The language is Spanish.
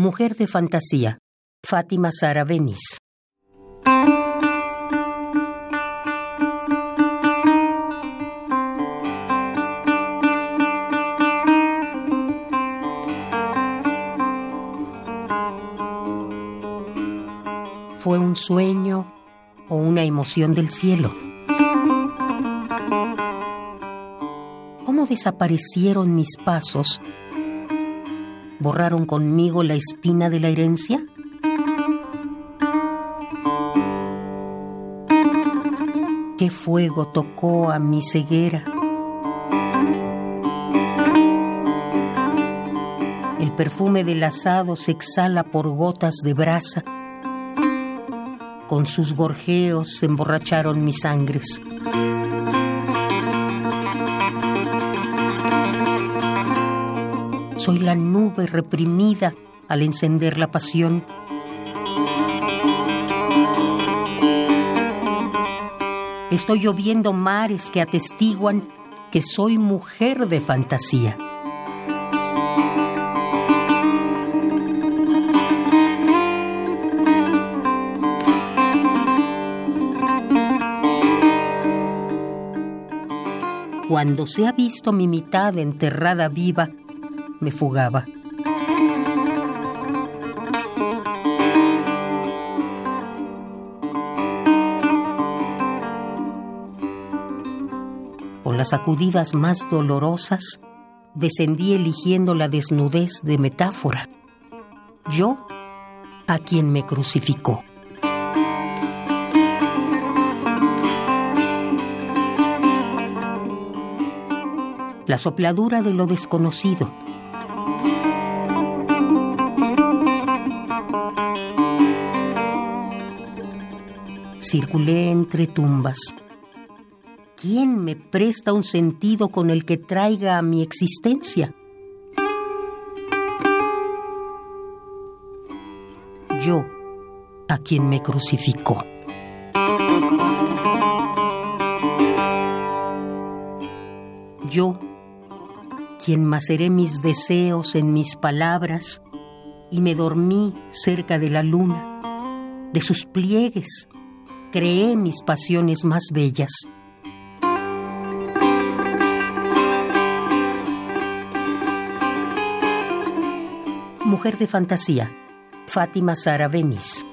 Mujer de fantasía, Fátima Sara Benis. ¿Fue un sueño o una emoción del cielo? ¿Cómo desaparecieron mis pasos borraron conmigo la espina de la herencia? ¿Qué fuego tocó a mi ceguera? El perfume del asado se exhala por gotas de brasa. Con sus gorjeos se emborracharon mis sangres. Soy la nube reprimida al encender la pasión. Estoy lloviendo mares que atestiguan que soy mujer de fantasía. Cuando se ha visto mi mitad enterrada viva, me fugaba. Con las sacudidas más dolorosas, descendí eligiendo la desnudez de metáfora. Yo a quien me crucificó. La sopladura de lo desconocido Circulé entre tumbas. ¿Quién me presta un sentido con el que traiga a mi existencia? Yo, a quien me crucificó. Yo, quien maceré mis deseos en mis palabras y me dormí cerca de la luna, de sus pliegues, creé mis pasiones más bellas. Mujer de fantasía, Fátima Sara Benis.